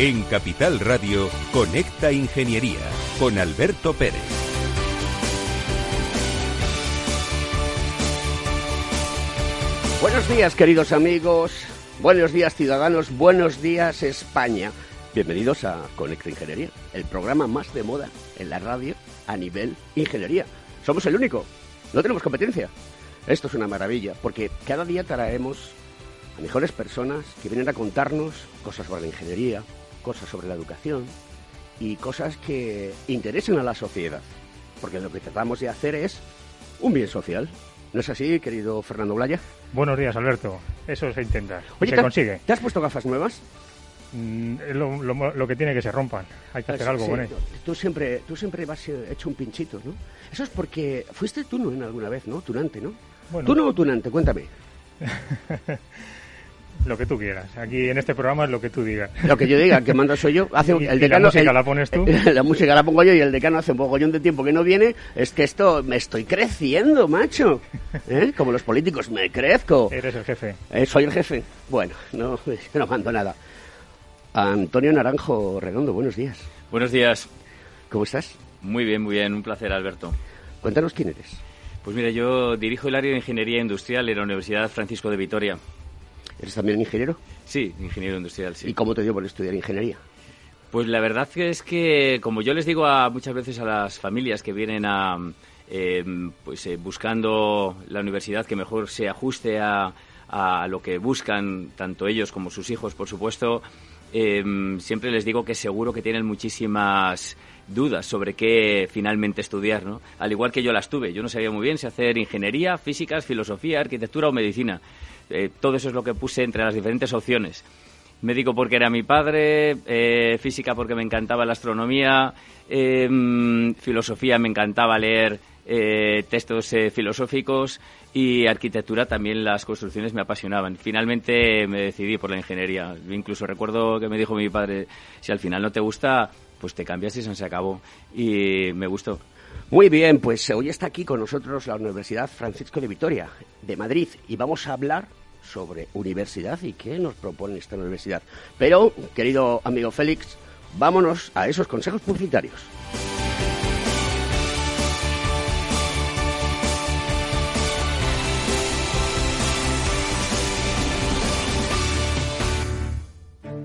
En Capital Radio, Conecta Ingeniería con Alberto Pérez. Buenos días, queridos amigos. Buenos días, ciudadanos. Buenos días, España. Bienvenidos a Conecta Ingeniería, el programa más de moda en la radio a nivel ingeniería. Somos el único. No tenemos competencia. Esto es una maravilla, porque cada día traemos a mejores personas que vienen a contarnos cosas sobre la ingeniería, cosas sobre la educación y cosas que interesen a la sociedad. Porque lo que tratamos de hacer es un bien social. ¿No es así, querido Fernando Blaya? Buenos días, Alberto. Eso se intenta. Oye, se ¿te- consigue. ¿Te has puesto gafas nuevas? Mm, lo, lo- lo que tiene que se rompan. Hay que hacer Ah, algo sí, con ello. Tú siempre, tú siempre vas eh, hecho un pinchito, ¿no? Eso es porque fuiste tú, ¿no? En alguna vez, ¿no? Tunante, ¿no? Bueno. Tú no o tunante, cuéntame. Lo que tú quieras. Aquí en este programa es lo que tú digas. Lo que yo diga, que mando soy yo. Hace, Y- el y decano, la música el- la pones tú. La música la pongo yo y el decano hace un mogollón de tiempo que no viene. Es que esto, me estoy creciendo, macho. ¿Eh? Como los políticos, me crezco. Eres el jefe. Eh, soy el jefe. Bueno, no, no mando nada. Antonio Naranjo Redondo, buenos días. Buenos días. ¿Cómo estás? Muy bien, muy bien. Un placer, Alberto. Cuéntanos quién eres. Pues mira, yo dirijo el área de Ingeniería Industrial en la Universidad Francisco de Vitoria. ¿Eres también ingeniero? Sí, ingeniero industrial, ¿Y sí. cómo te dio por estudiar ingeniería? Pues la verdad es que, como yo les digo a, muchas veces a las familias que vienen a, eh, pues, eh, buscando la universidad que mejor se ajuste a, a lo que buscan, tanto ellos como sus hijos, por supuesto, eh, siempre les digo que seguro que tienen muchísimas dudas sobre qué finalmente estudiar, ¿no? Al igual que yo las tuve. Yo no sabía muy bien si hacer ingeniería, físicas, filosofía, arquitectura o medicina. Eh, todo eso es lo que puse entre las diferentes opciones. Médico porque era mi padre, eh, física porque me encantaba la astronomía, mm, filosofía me encantaba leer eh, textos eh, filosóficos y arquitectura también las construcciones me apasionaban. Finalmente me decidí por la ingeniería. Incluso recuerdo que me dijo mi padre, si al final no te gusta, pues te cambias y se acabó. Y me gustó. Muy bien, pues hoy está aquí con nosotros la Universidad Francisco de Vitoria, de Madrid, y vamos a hablar sobre universidad y qué nos propone esta universidad. Pero, querido amigo Félix, vámonos a esos consejos publicitarios.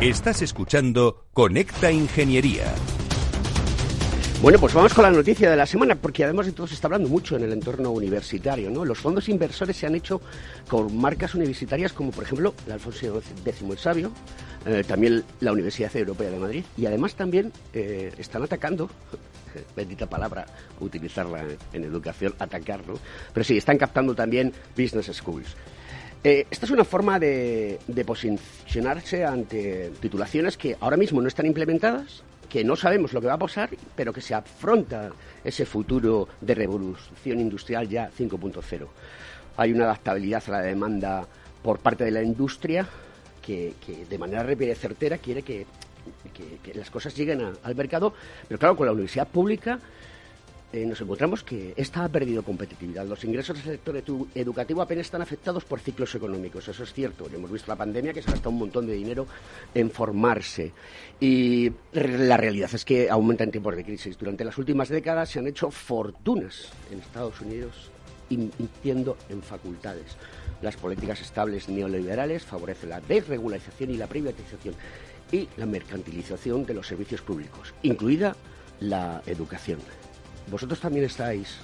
Estás escuchando Conecta Ingeniería. Bueno, pues vamos con la noticia de la semana, porque además de todo se está hablando mucho en el entorno universitario, ¿no? Los fondos inversores se han hecho con marcas universitarias como, por ejemplo, el Alfonso X el Sabio, eh, también la Universidad Europea de Madrid, y además también eh, están atacando, bendita palabra, utilizarla en educación, atacar, ¿no? Pero sí, están captando también business schools. Eh, esta es una forma de, posicionarse ante titulaciones que ahora mismo no están implementadas, que no sabemos lo que va a pasar, pero que se afronta ese futuro de revolución industrial ya 5.0. Hay una adaptabilidad a la demanda por parte de la industria que, de manera rápida y certera quiere que, que- que las cosas lleguen a- al mercado, pero claro, con la universidad pública eh, nos encontramos que esta ha perdido competitividad. Los ingresos del sector educativo apenas están afectados por ciclos económicos, eso es cierto. Hemos visto la pandemia que se gasta un montón de dinero en formarse. Y la realidad es que aumenta en tiempos de crisis. Durante las últimas décadas se han hecho fortunas en Estados Unidos invirtiendo en facultades. Las políticas estables neoliberales favorecen la desregularización y la privatización y la mercantilización de los servicios públicos, incluida la educación. ¿Vosotros también estáis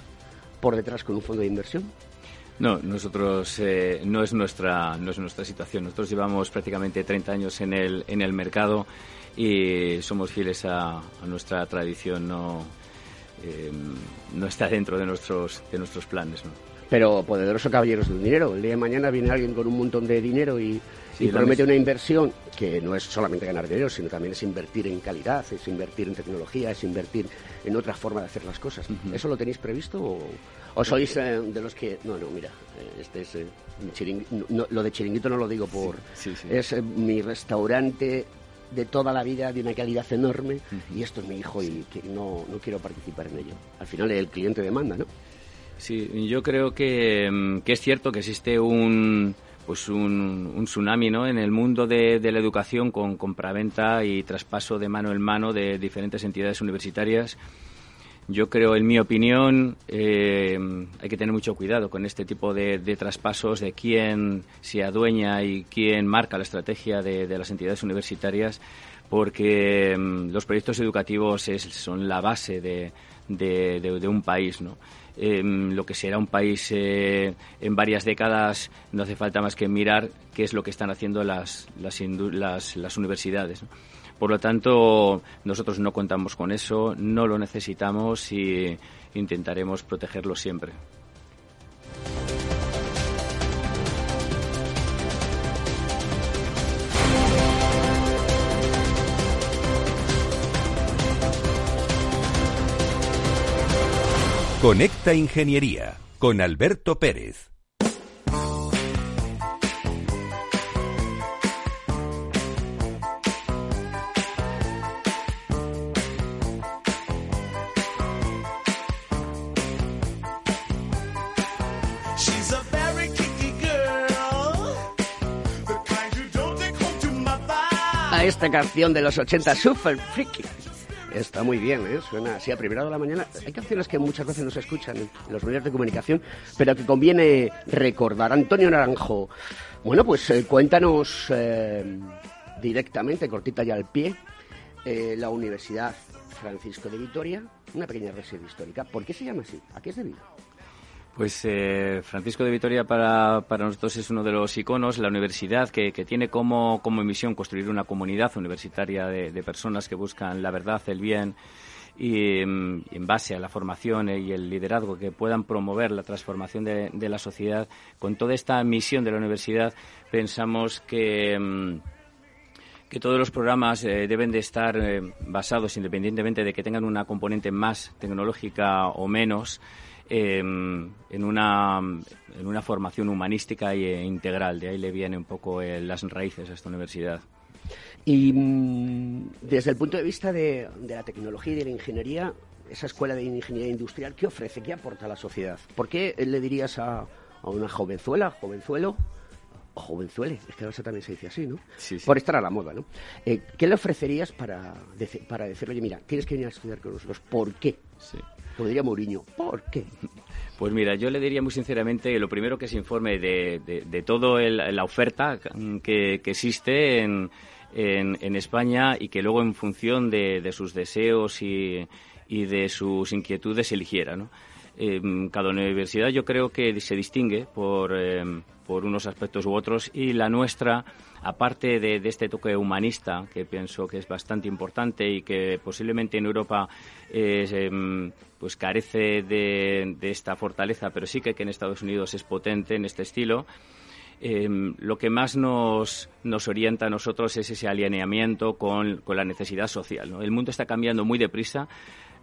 por detrás con un fondo de inversión? No, nosotros eh, no es nuestra no es nuestra situación. Nosotros llevamos prácticamente 30 años en el en el mercado y somos fieles a, nuestra tradición. No eh, no está dentro de nuestros de nuestros planes. ¿no? Pero poderoso caballeros del dinero. El día de mañana viene alguien con un montón de dinero y y promete una inversión que no es solamente ganar dinero, sino también es invertir en calidad, es invertir en tecnología, es invertir en otra forma de hacer las cosas. ¿Eso lo tenéis previsto o, sois eh, de los que... No, no, mira, eh, este es... Eh, lo de chiringuito no lo digo por... es mi restaurante de toda la vida de una calidad enorme y esto es mi hijo y que no, no quiero participar en ello. Al final el cliente demanda, ¿no? Sí, yo creo que, mm, que es cierto que existe un pues un, tsunami ¿no? en el mundo de, la educación con compraventa y traspaso de mano en mano de diferentes entidades universitarias. Yo creo, en mi opinión, eh, hay que tener mucho cuidado con este tipo de, traspasos, de quién se adueña y quién marca la estrategia de, las entidades universitarias, porque mm, los proyectos educativos son la base de, de un país. ¿no? Lo que será un país eh, en varias décadas, no hace falta más que mirar qué es lo que están haciendo las, las, las, universidades. Por lo tanto, nosotros no contamos con eso, no lo necesitamos y intentaremos protegerlo siempre. Conecta Ingeniería con Alberto Pérez. A esta canción de los 80 Super Freaky Está muy bien, ¿eh? Suena así a primera de la mañana. Hay canciones que muchas veces no se escuchan en los medios de comunicación, pero que conviene recordar. Antonio Naranjo, bueno, pues eh, cuéntanos eh, directamente, cortita ya al pie, la Universidad Francisco de Vitoria, una pequeña residencia histórica. ¿Por qué se llama así? ¿A qué es debido? Pues eh, Francisco de Vitoria para, para, nosotros es uno de los iconos, la universidad que, que tiene como, como, misión construir una comunidad universitaria de, personas que buscan la verdad, el bien y mm, en base a la formación y el liderazgo que puedan promover la transformación de, la sociedad. Con toda esta misión de la universidad pensamos que mm, que todos los programas eh, deben de estar eh, basados, independientemente de que tengan una componente más tecnológica o menos, Em, en, una, en una formación humanística e integral. De ahí le viene un poco eh, las raíces a esta universidad. Y mm, desde el punto de vista de, la tecnología y de la ingeniería, esa escuela de ingeniería industrial, ¿qué ofrece? ¿Qué aporta a la sociedad? ¿Por qué le dirías a, una jovenzuela, jovenzuelo, o jovenzuele, es que ahora también se dice así, ¿no? Por estar a la moda, ¿no? Eh, ¿Qué le ofrecerías para, para decirle, oye, mira, tienes que venir a estudiar con nosotros? ¿Por qué? Sí. Diría Mourinho, ¿por qué? Pues mira, yo le diría muy sinceramente lo primero que se informe de, de, toda la oferta que, existe en, en, España y que luego en función de, sus deseos y, y, de sus inquietudes eligiera. Em, cada universidad yo creo que se distingue por, em, por unos aspectos u otros y la nuestra aparte de, este toque humanista, que pienso que es bastante importante y que posiblemente en Europa em, pues carece de, esta fortaleza, pero sí que, en Estados Unidos es potente en este estilo. Em, lo que más nos, nos, orienta a nosotros es ese alineamiento con, la necesidad social. El mundo está cambiando muy deprisa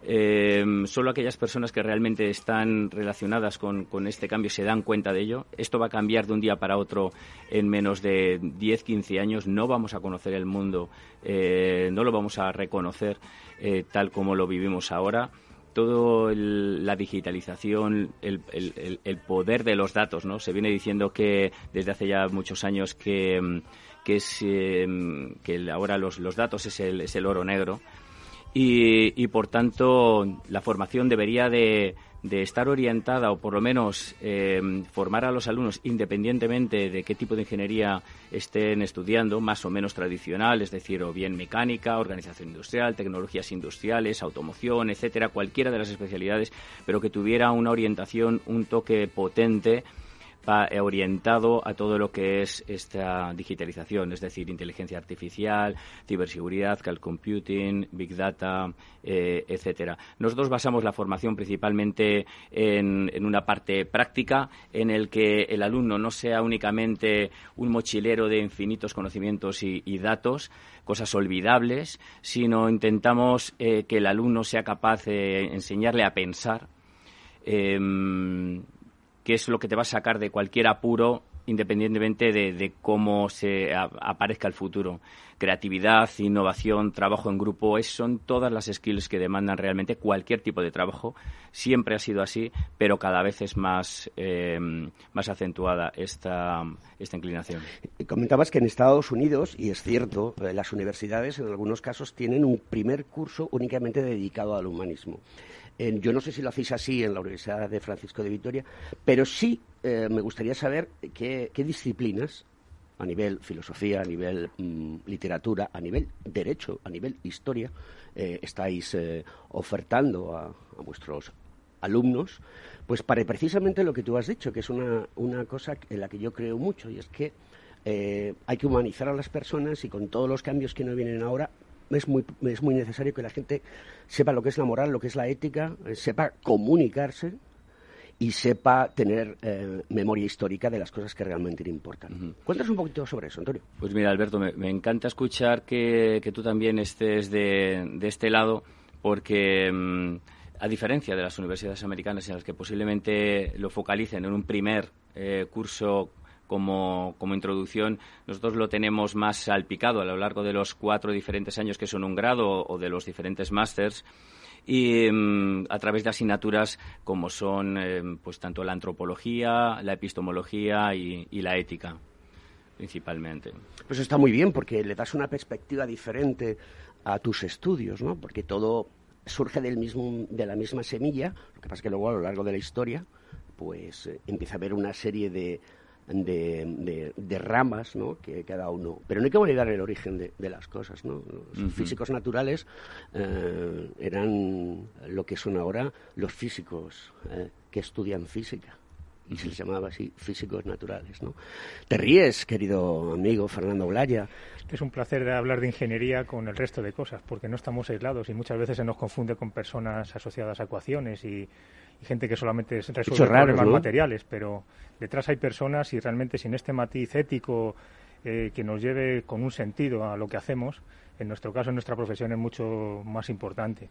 eh, solo aquellas personas que realmente están relacionadas con, este cambio se dan cuenta de ello. Esto va a cambiar de un día para otro en menos de 10, 15 años. No vamos a conocer el mundo, eh, no lo vamos a reconocer eh, tal como lo vivimos ahora. Todo la digitalización, el, poder de los datos, ¿no? Se viene diciendo que desde hace ya muchos años que, que, es, em, que ahora los, los datos es el, es el oro negro y, y por tanto la formación debería de, de estar orientada o por lo menos eh, formar a los alumnos independientemente de qué tipo de ingeniería estén estudiando, más o menos tradicional, es decir, o bien mecánica, organización industrial, tecnologías industriales, automoción, etcétera, cualquiera de las especialidades, pero que tuviera una orientación, un toque potente orientado a todo lo que es esta digitalización, es decir, inteligencia artificial, ciberseguridad, cloud computing, big data, eh, etcétera. Nosotros basamos la formación principalmente en, una parte práctica, en el que el alumno no sea únicamente un mochilero de infinitos conocimientos y, datos, cosas olvidables, sino intentamos eh, que el alumno sea capaz de enseñarle a pensar. Em, que es lo que te va a sacar de cualquier apuro independientemente de, cómo se aparezca el futuro. Creatividad, innovación, trabajo en grupo, es, son todas las skills que demandan realmente cualquier tipo de trabajo. Siempre ha sido así, pero cada vez es más, eh, más acentuada esta, esta inclinación. Comentabas que en Estados Unidos, y es cierto, eh, las universidades en algunos casos tienen un primer curso únicamente dedicado al humanismo yo no sé si lo hacéis así en la Universidad de Francisco de Vitoria, pero sí eh, me gustaría saber qué, disciplinas, a nivel filosofía, a nivel mm, literatura, a nivel derecho, a nivel historia, eh, estáis eh, ofertando a, vuestros alumnos, pues para precisamente lo que tú has dicho, que es una, una cosa en la que yo creo mucho, y es que hay que humanizar a las personas y con todos los cambios que no vienen ahora, es muy, es muy necesario que la gente sepa lo que es la moral, lo que es la ética, eh, sepa comunicarse y sepa tener eh, memoria histórica de las cosas que realmente le importan. Cuéntanos un poquito sobre eso, Antonio. Pues mira, Alberto, me, encanta escuchar que, tú también estés de, este lado, porque mm, a diferencia de las universidades americanas en las que posiblemente lo focalicen en un primer eh, curso como, como introducción, nosotros lo tenemos más salpicado a lo largo de los cuatro diferentes años que son un grado o de los diferentes másters y mm, a través de asignaturas como son eh, pues tanto la antropología, la epistemología y, la ética principalmente. Pues está muy bien porque le das una perspectiva diferente a tus estudios, ¿no? Porque todo surge del mismo, de la misma semilla, lo que pasa es que luego a lo largo de la historia pues eh, empieza a haber una serie de, de, de, ramas ¿no? que cada uno. Pero no hay que olvidar el origen de, las cosas. ¿no? Los físicos naturales eh, eran lo que son ahora los físicos eh, que estudian física. Y se les llamaba así físicos naturales. ¿no? Te ríes, querido amigo Fernando Blaya. Es un placer de hablar de ingeniería con el resto de cosas, porque no estamos aislados y muchas veces se nos confunde con personas asociadas a ecuaciones y y gente que solamente resuelve problemas materiales, pero detrás hay personas y realmente sin este matiz ético eh, que nos lleve con un sentido a lo que hacemos, en nuestro caso, en nuestra profesión es mucho más importante.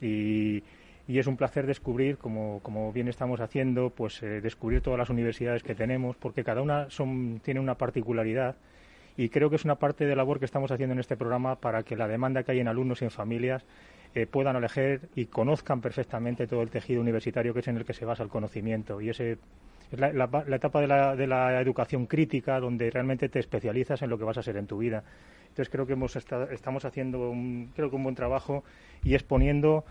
Y, es un placer descubrir, como, como bien estamos haciendo, pues eh, descubrir todas las universidades que tenemos, porque cada una son, tiene una particularidad y creo que es una parte de labor que estamos haciendo en este programa para que la demanda que hay en alumnos y en familias eh, puedan elegir y conozcan perfectamente todo el tejido universitario que es en el que se basa el conocimiento. Y ese es la, etapa de la, de la, educación crítica donde realmente te especializas en lo que vas a ser en tu vida. Entonces creo que hemos estamos haciendo un, creo que un buen trabajo y exponiendo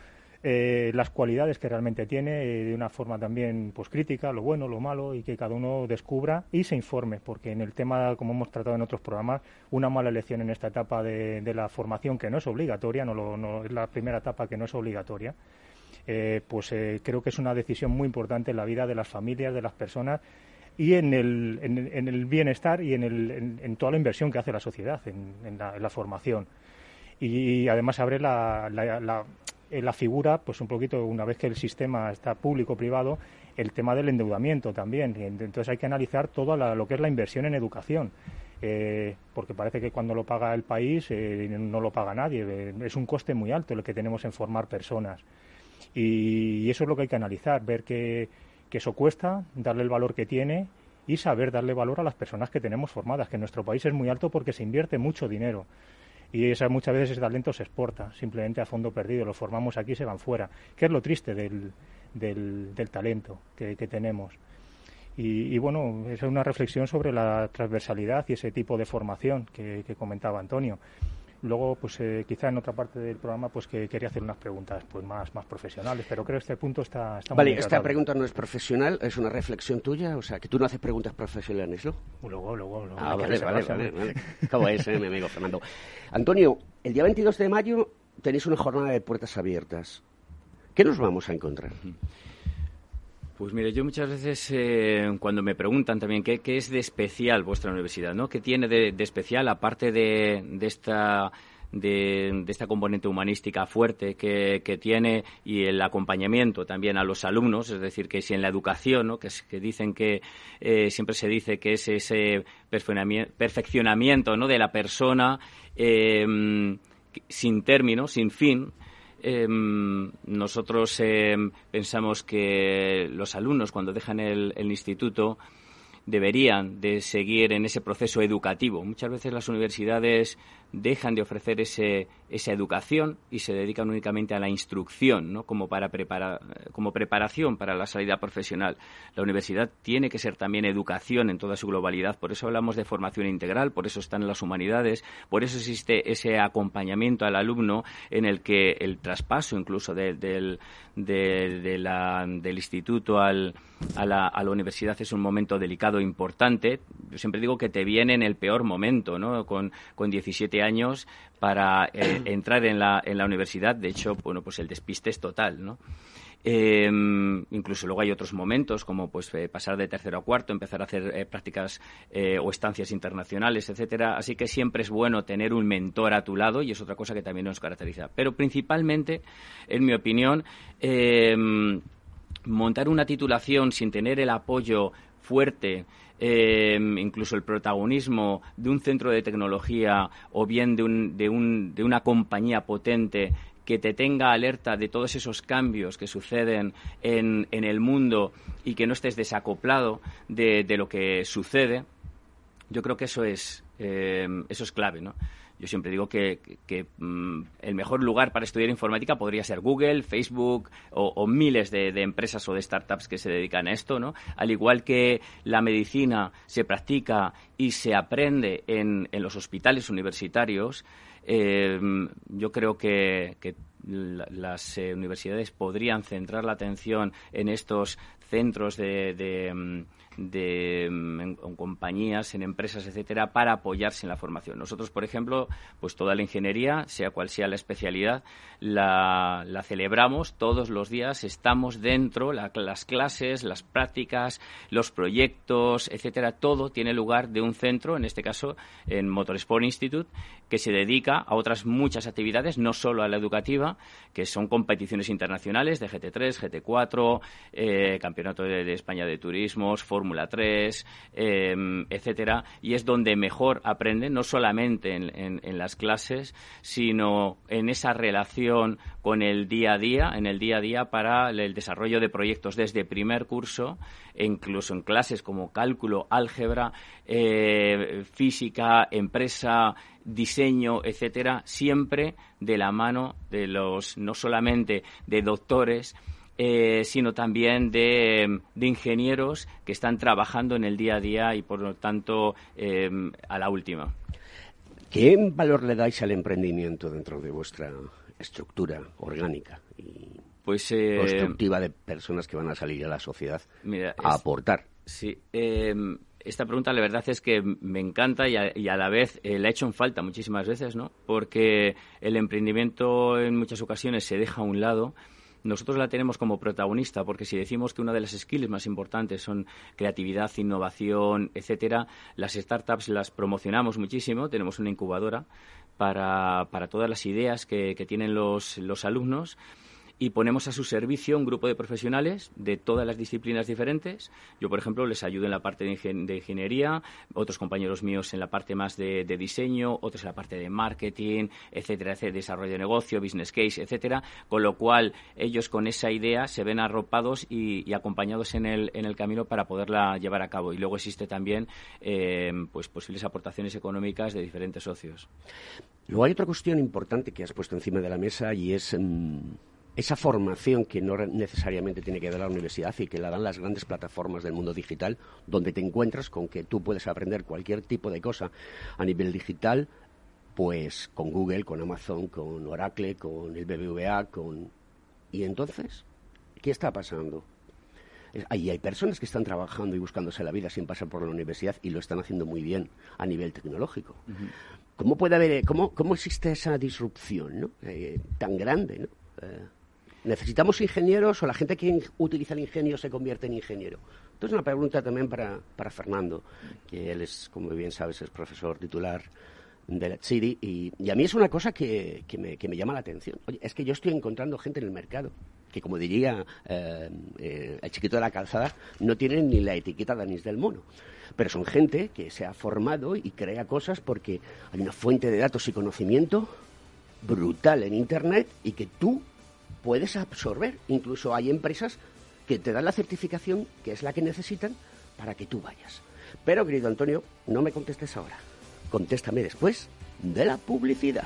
eh, las cualidades que realmente tiene eh, de una forma también pues crítica, lo bueno, lo malo y que cada uno descubra y se informe, porque en el tema, como hemos tratado en otros programas, una mala elección en esta etapa de, la formación que no es obligatoria, no, es la primera etapa que no es obligatoria, eh, pues creo que es una decisión muy importante en la vida de las familias, de las personas y en el, en, el bienestar y en, el, en, toda la inversión que hace la sociedad en, la, formación. Y, además abre la, la figura, pues un poquito, una vez que el sistema está público-privado, el tema del endeudamiento también. Entonces hay que analizar todo lo que es la inversión en educación. Eh, porque parece que cuando lo paga el país eh, no lo paga nadie. Eh, es un coste muy alto lo que tenemos en formar personas. Y, eso es lo que hay que analizar, ver que, que eso cuesta, darle el valor que tiene y saber darle valor a las personas que tenemos formadas, que en nuestro país es muy alto porque se invierte mucho dinero. Y esa, muchas veces ese talento se exporta simplemente a fondo perdido, lo formamos aquí y se van fuera, que es lo triste del, del, talento que, tenemos. Y, bueno, es una reflexión sobre la transversalidad y ese tipo de formación que comentaba Antonio. Luego, pues eh, quizá en otra parte del programa, pues que quería hacer unas preguntas pues más, más profesionales, pero creo que este punto está, está Vale, esta pregunta no es profesional, es una reflexión tuya, o sea, que tú no haces preguntas profesionales, ¿no? Luego, luego, luego. Ah, vale, vale, vale, ¿Cómo es, eh, mi amigo Fernando? Antonio, el día 22 de mayo tenéis una jornada de puertas abiertas. ¿Qué nos vamos a encontrar? Pues mire, yo muchas veces eh, cuando me preguntan también qué, es de especial vuestra universidad, ¿no? ¿Qué tiene de, especial aparte de, esta de, esta componente humanística fuerte que, tiene y el acompañamiento también a los alumnos, es decir, que si en la educación, ¿no? que, que dicen que eh, siempre se dice que es ese perfeccionamiento ¿no? de la persona eh, sin término, sin fin, Em, nosotros em, pensamos que los alumnos cuando dejan el, el instituto deberían de seguir en ese proceso educativo. Muchas veces las universidades dejan de ofrecer ese, esa educación y se dedican únicamente a la instrucción, ¿no? como, para preparar, como preparación para la salida profesional. La universidad tiene que ser también educación en toda su globalidad, por eso hablamos de formación integral, por eso están las humanidades, por eso existe ese acompañamiento al alumno en el que el traspaso incluso del instituto al, a, la, a la universidad es un momento delicado e importante. Yo siempre digo que te viene en el peor momento, ¿no? con, con 17 años para eh, entrar en la, en la universidad. De hecho, bueno, pues el despiste es total, ¿no? Em, incluso luego hay otros momentos como pues eh, pasar de tercero a cuarto, empezar a hacer eh, prácticas o estancias internacionales, etcétera. Así que siempre es bueno tener un mentor a tu lado y es otra cosa que también nos caracteriza. Pero principalmente, en mi opinión, em, montar una titulación sin tener el apoyo fuerte Em, incluso el protagonismo de un centro de tecnología o bien de, un, de, un, de una compañía potente que te tenga alerta de todos esos cambios que suceden en, en el mundo y que no estés desacoplado de, de, lo que sucede, yo creo que eso es, em, eso es clave, ¿no? Yo siempre digo que, mm, el mejor lugar para estudiar informática podría ser Google, Facebook o, miles de, empresas o de startups que se dedican a esto, ¿no? Al igual que la medicina se practica y se aprende en, los hospitales universitarios, eh, yo creo que, las eh, universidades podrían centrar la atención en estos centros de, mm, de, mm, en, compañías, en empresas, etcétera, para apoyarse en la formación. Nosotros, por ejemplo, pues toda la ingeniería, sea cual sea la especialidad, la, celebramos todos los días, estamos dentro, las clases, las prácticas, los proyectos, etcétera, todo tiene lugar de un centro, en este caso en Motorsport Institute, que se dedica a otras muchas actividades, no solo a la educativa, que son competiciones internacionales de GT3, GT4, eh, Campeonato de, España de Turismos, Fórmula 3, em, etcétera, y es donde mejor aprenden, no solamente en, las clases, sino en esa relación con el día a día, en el día a día para el desarrollo de proyectos desde primer curso, e incluso en clases como cálculo, álgebra, eh, física, empresa, diseño, etcétera, siempre de la mano de los, no solamente de doctores, eh, sino también de, ingenieros que están trabajando en el día a día y, por lo tanto, em, a la última. ¿Qué valor le dais al emprendimiento dentro de vuestra estructura orgánica y pues, eh, constructiva de personas que van a salir a la sociedad a aportar? Sí. Em, esta pregunta la verdad es que me encanta y a, la vez eh, la he hecho en falta muchísimas veces, ¿no? Porque el emprendimiento en muchas ocasiones se deja a un lado nosotros la tenemos como protagonista, porque si decimos que una de las skills más importantes son creatividad, innovación, etcétera, las startups las promocionamos muchísimo, tenemos una incubadora para, para todas las ideas que, tienen los, los alumnos y ponemos a su servicio un grupo de profesionales de todas las disciplinas diferentes. Yo, por ejemplo, les ayudo en la parte de, ingeniería, otros compañeros míos en la parte más de, diseño, otros en la parte de marketing, etcétera, desarrollo de negocio, business case, etcétera, con lo cual ellos con esa idea se ven arropados y, acompañados en el, en el camino para poderla llevar a cabo. Y luego existe también eh, pues posibles aportaciones económicas de diferentes socios. Luego hay otra cuestión importante que has puesto encima de la mesa y es mm, esa formación que no necesariamente tiene que dar la universidad y que la dan las grandes plataformas del mundo digital, donde te encuentras con que tú puedes aprender cualquier tipo de cosa a nivel digital, pues con Google, con Amazon, con Oracle, con el BBVA, con... ¿Y entonces? ¿Qué está pasando? Ahí hay personas que están trabajando y buscándose la vida sin pasar por la universidad y lo están haciendo muy bien a nivel tecnológico. ¿Cómo puede haber, cómo, cómo existe esa disrupción ¿no? Eh, tan grande? ¿no? Eh, ¿Necesitamos ingenieros o la gente que utiliza el ingenio se convierte en ingeniero? Entonces, una pregunta también para, Fernando, que él es, como bien sabes, es profesor titular de la y, a mí es una cosa que, me, llama la atención. Es que yo estoy encontrando gente en el mercado que, como diría eh, eh, el chiquito de la calzada, no tienen ni la etiqueta de anís del mono. Pero son gente que se ha formado y crea cosas porque hay una fuente de datos y conocimiento brutal en Internet y que tú puedes absorber. Incluso hay empresas que te dan la certificación que es la que necesitan para que tú vayas. Pero, querido Antonio, no me contestes ahora. Contéstame después de la publicidad.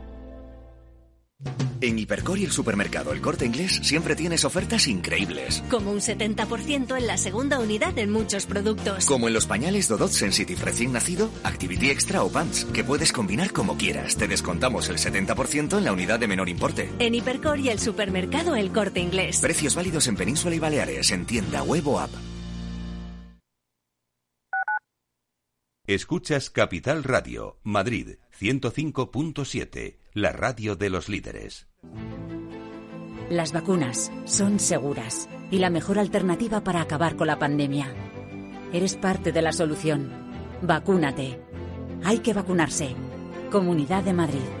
En Hipercor y el supermercado El Corte Inglés siempre tienes ofertas increíbles. Como un 70% en la segunda unidad en muchos productos. Como en los pañales Dodot Sensitive recién nacido, Activity Extra o Pants, que puedes combinar como quieras. Te descontamos el 70% en la unidad de menor importe. En Hipercor y el supermercado El Corte Inglés. Precios válidos en Península y Baleares, en tienda web o app. Escuchas Capital Radio, Madrid 105.7 la radio de los líderes. Las vacunas son seguras y la mejor alternativa para acabar con la pandemia. Eres parte de la solución. Vacúnate. Hay que vacunarse. Comunidad de Madrid.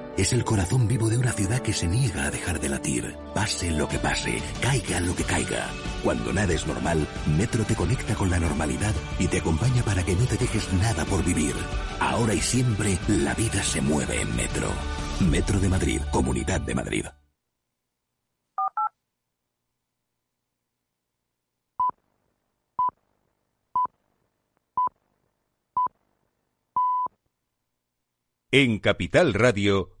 es el corazón vivo de una ciudad que se niega a dejar de latir. Pase lo que pase, caiga lo que caiga. Cuando nada es normal, Metro te conecta con la normalidad y te acompaña para que no te dejes nada por vivir. Ahora y siempre, la vida se mueve en Metro. Metro de Madrid, Comunidad de Madrid. En Capital Radio,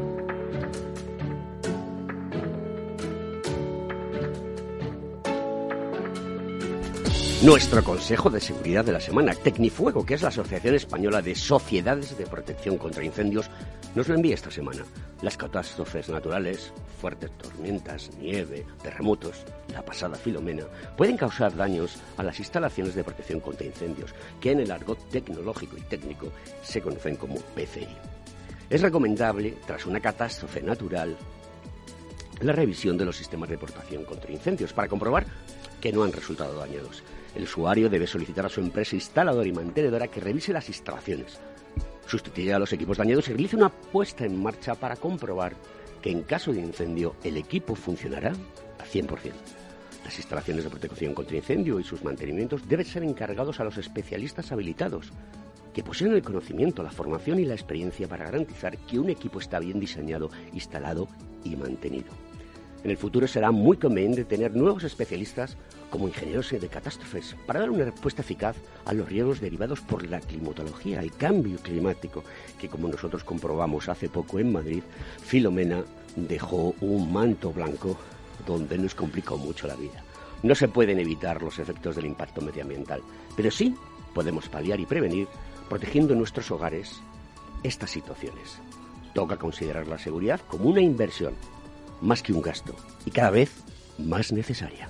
Nuestro Consejo de Seguridad de la Semana, Tecnifuego, que es la Asociación Española de Sociedades de Protección contra Incendios, nos lo envía esta semana. Las catástrofes naturales, fuertes tormentas, nieve, terremotos, la pasada filomena, pueden causar daños a las instalaciones de protección contra incendios, que en el argot tecnológico y técnico se conocen como PCI. Es recomendable, tras una catástrofe natural, la revisión de los sistemas de protección contra incendios para comprobar que no han resultado dañados. El usuario debe solicitar a su empresa instaladora y mantenedora que revise las instalaciones, sustituya a los equipos dañados y realice una puesta en marcha para comprobar que en caso de incendio el equipo funcionará a 100%. Las instalaciones de protección contra incendio y sus mantenimientos deben ser encargados a los especialistas habilitados, que poseen el conocimiento, la formación y la experiencia para garantizar que un equipo está bien diseñado, instalado y mantenido. En el futuro será muy conveniente tener nuevos especialistas como ingenieros de catástrofes para dar una respuesta eficaz a los riesgos derivados por la climatología, el cambio climático, que como nosotros comprobamos hace poco en Madrid, Filomena dejó un manto blanco donde nos complicó mucho la vida. No se pueden evitar los efectos del impacto medioambiental, pero sí podemos paliar y prevenir protegiendo nuestros hogares estas situaciones. Toca considerar la seguridad como una inversión más que un gasto y cada vez más necesaria.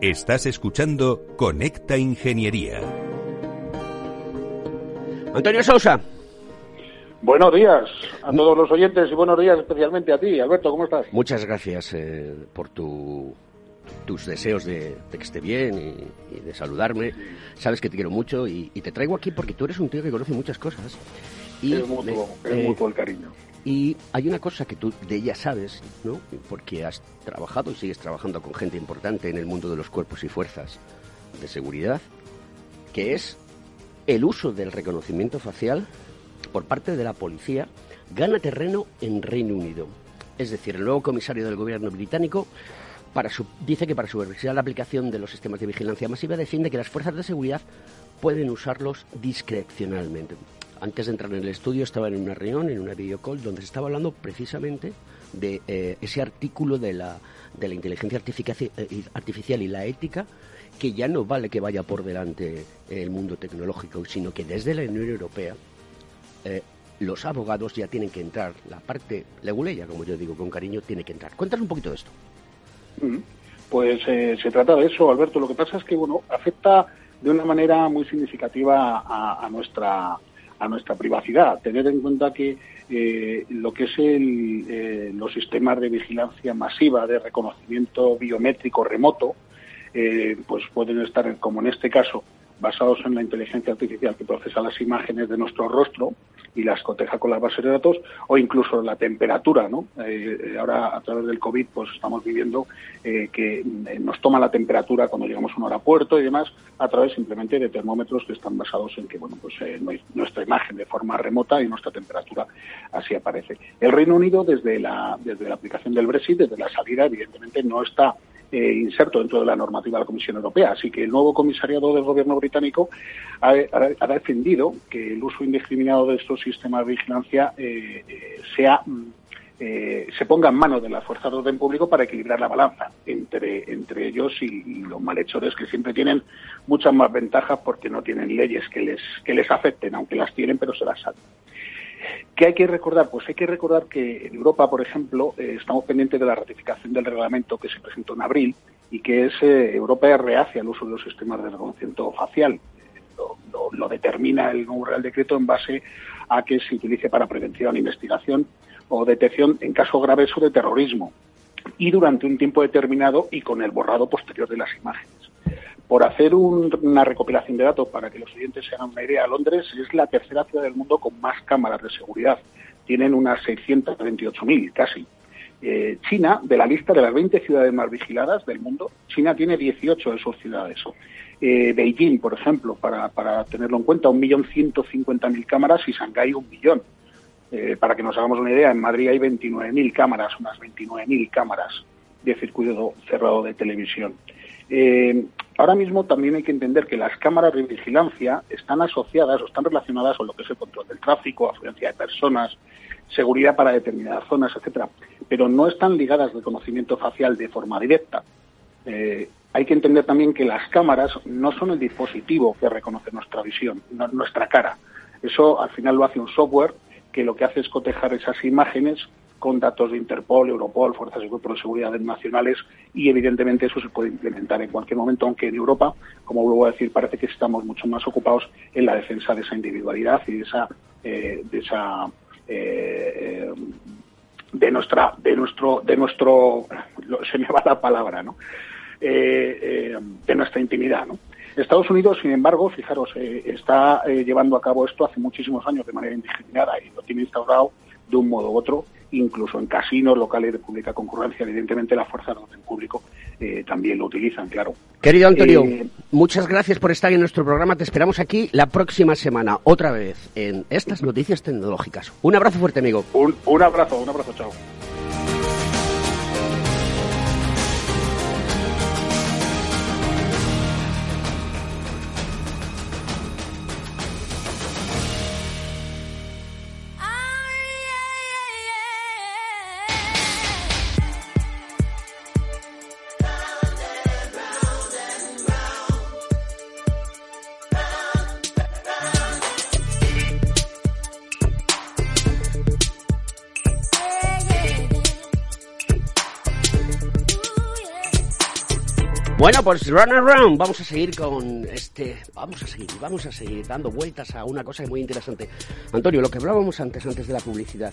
Estás escuchando Conecta Ingeniería. Antonio Sousa. Buenos días a todos los oyentes y buenos días especialmente a ti, Alberto, ¿cómo estás? Muchas gracias eh, por tu, tus deseos de, que esté bien y, de saludarme. Sabes que te quiero mucho y, te traigo aquí porque tú eres un tío que conoce muchas cosas. Y es mutuo, es eh, mutuo el cariño. Y hay una cosa que tú de ella sabes, ¿no? Porque has trabajado y sigues trabajando con gente importante en el mundo de los cuerpos y fuerzas de seguridad, que es el uso del reconocimiento facial por parte de la policía gana terreno en Reino Unido. Es decir, el nuevo comisario del gobierno británico dice que para supervisar la aplicación de los sistemas de vigilancia masiva defiende que las fuerzas de seguridad pueden usarlos discrecionalmente antes de entrar en el estudio estaba en una reunión, en una videocall, donde se estaba hablando precisamente de eh, ese artículo de la, de la inteligencia eh, artificial y la ética, que ya no vale que vaya por delante el mundo tecnológico, sino que desde la Unión Europea eh, los abogados ya tienen que entrar, la parte leguleya, como yo digo con cariño, tiene que entrar. Cuéntanos un poquito de esto. Mm, pues se trata de eso, Alberto. Lo que pasa es que, bueno, afecta de una manera muy significativa a nuestra a nuestra privacidad. Tener en cuenta que eh, lo que es eh, los sistemas de vigilancia masiva de reconocimiento biométrico remoto, eh, pues pueden estar, como en este caso, basados en la inteligencia artificial que procesa las imágenes de nuestro rostro y las coteja con las bases de datos, o incluso la temperatura, ¿no? Eh, ahora, a través del COVID, pues estamos viviendo eh, que eh, nos toma la temperatura cuando llegamos a un aeropuerto y demás, a través simplemente de termómetros que están basados en que, bueno, pues nuestra imagen de forma remota y nuestra temperatura así aparece. El Reino Unido, desde la, desde la aplicación del Brexit, desde la salida, evidentemente no está eh, inserto dentro de la normativa de la Comisión Europea. Así que el nuevo comisariado del gobierno británico ha, defendido que el uso indiscriminado de estos sistemas de vigilancia eh, eh, sea se ponga en manos de las fuerzas de orden público para equilibrar la balanza entre, entre ellos y, los malhechores que siempre tienen muchas más ventajas porque no tienen leyes que les, que les afecten, aunque las tienen, pero se las saltan. ¿Qué hay que recordar? Pues hay que recordar que en Europa, por ejemplo, eh, estamos pendientes de la ratificación del reglamento que se presentó en abril y que es eh, Europa reacia al uso de los sistemas de reconocimiento facial. Lo, determina el nuevo Real Decreto en base a que se utilice para prevención, investigación o detección en casos graves o de terrorismo y durante un tiempo determinado y con el borrado posterior de las imágenes. Por hacer una recopilación de datos para que los oyentes se hagan una idea, Londres es la tercera ciudad del mundo con más cámaras de seguridad. Tienen unas 628.000 casi. Eh, China, de la lista de las 20 ciudades más vigiladas del mundo, China tiene 18 de sus ciudades. Eh, Beijing, por ejemplo, para, tenerlo en cuenta, 1.150.000 cámaras y Shanghái un millón. Eh, para que nos hagamos una idea, en Madrid hay 29.000 cámaras, unas 29.000 cámaras de circuito cerrado de televisión. Eh, ahora mismo también hay que entender que las cámaras de vigilancia están asociadas o están relacionadas con lo que es el control del tráfico, afluencia de personas, seguridad para determinadas zonas, etcétera, pero no están ligadas al conocimiento facial de forma directa. Eh, hay que entender también que las cámaras no son el dispositivo que reconoce nuestra visión, nuestra cara. Eso al final lo hace un software que lo que hace es cotejar esas imágenes con datos de Interpol, Europol, Fuerzas y Cuerpos de Seguridad nacionales y evidentemente eso se puede implementar en cualquier momento, aunque en Europa, como vuelvo a decir, parece que estamos mucho más ocupados en la defensa de esa individualidad y de esa, eh, de esa eh, de nuestra, de nuestro, de nuestro, se me va la palabra, ¿no? Eh, de nuestra intimidad, ¿no? Estados Unidos, sin embargo, fijaros, está llevando a cabo esto hace muchísimos años de manera indiscriminada y lo tiene instaurado de un modo u otro incluso en casinos locales de pública concurrencia. Evidentemente, las fuerzas de orden público eh, también lo utilizan, claro. Querido Antonio, eh, muchas gracias por estar en nuestro programa. Te esperamos aquí la próxima semana, otra vez, en estas noticias tecnológicas. Un abrazo fuerte, amigo. Un, un abrazo, un abrazo, chao. Pues run around, vamos a seguir con este, vamos a seguir, vamos a seguir dando vueltas a una cosa muy interesante. Antonio, lo que hablábamos antes, antes de la publicidad,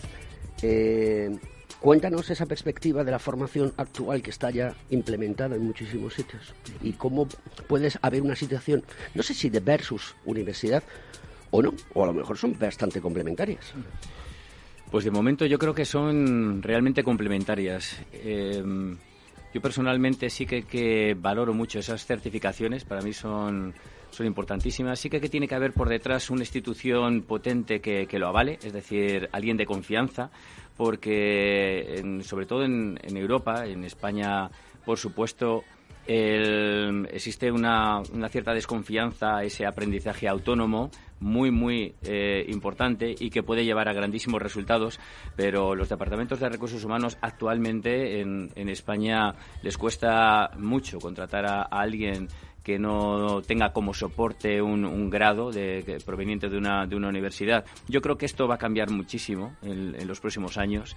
eh, cuéntanos esa perspectiva de la formación actual que está ya implementada en muchísimos sitios y cómo puedes haber una situación, no sé si de versus universidad o no, o a lo mejor son bastante complementarias. Pues de momento yo creo que son realmente complementarias. Eh, yo personalmente sí que, valoro mucho esas certificaciones, para mí son, son importantísimas. Sí que, tiene que haber por detrás una institución potente que, lo avale, es decir, alguien de confianza, porque sobre todo en, en Europa, en España, por supuesto, existe una, cierta desconfianza a ese aprendizaje autónomo muy, muy eh, importante y que puede llevar a grandísimos resultados, pero los departamentos de recursos humanos actualmente en, España les cuesta mucho contratar a, alguien que no tenga como soporte un, grado de, proveniente de una, de una universidad. Yo creo que esto va a cambiar muchísimo en, los próximos años.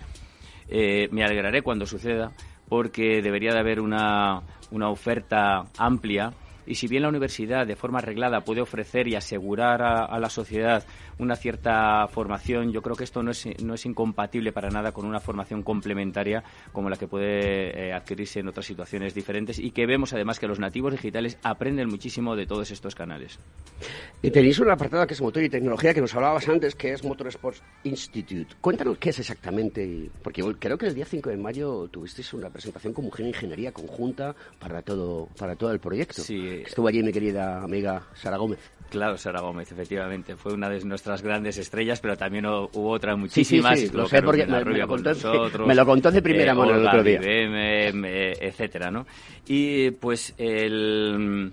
Eh, me alegraré cuando suceda porque debería de haber una, una oferta amplia Y si bien la universidad, de forma arreglada, puede ofrecer y asegurar a, la sociedad una cierta formación, yo creo que esto no es, no es incompatible para nada con una formación complementaria como la que puede eh, adquirirse en otras situaciones diferentes y que vemos además que los nativos digitales aprenden muchísimo de todos estos canales. Y tenéis una apartado que es motor y tecnología que nos hablabas antes, que es Motorsports Institute. Cuéntanos qué es exactamente, porque creo que el día 5 de mayo tuvisteis una presentación con Mujer Ingeniería conjunta para todo, para todo el proyecto. Sí. Estuvo allí mi querida amiga Sara Gómez. Claro, Sara Gómez, efectivamente. Fue una de nuestras grandes estrellas, pero también hubo otras muchísimas. Sí, sí, lo sé porque me, lo contó, me, lo contó, de primera eh, mano el otro día. etcétera, ¿no? Y pues el,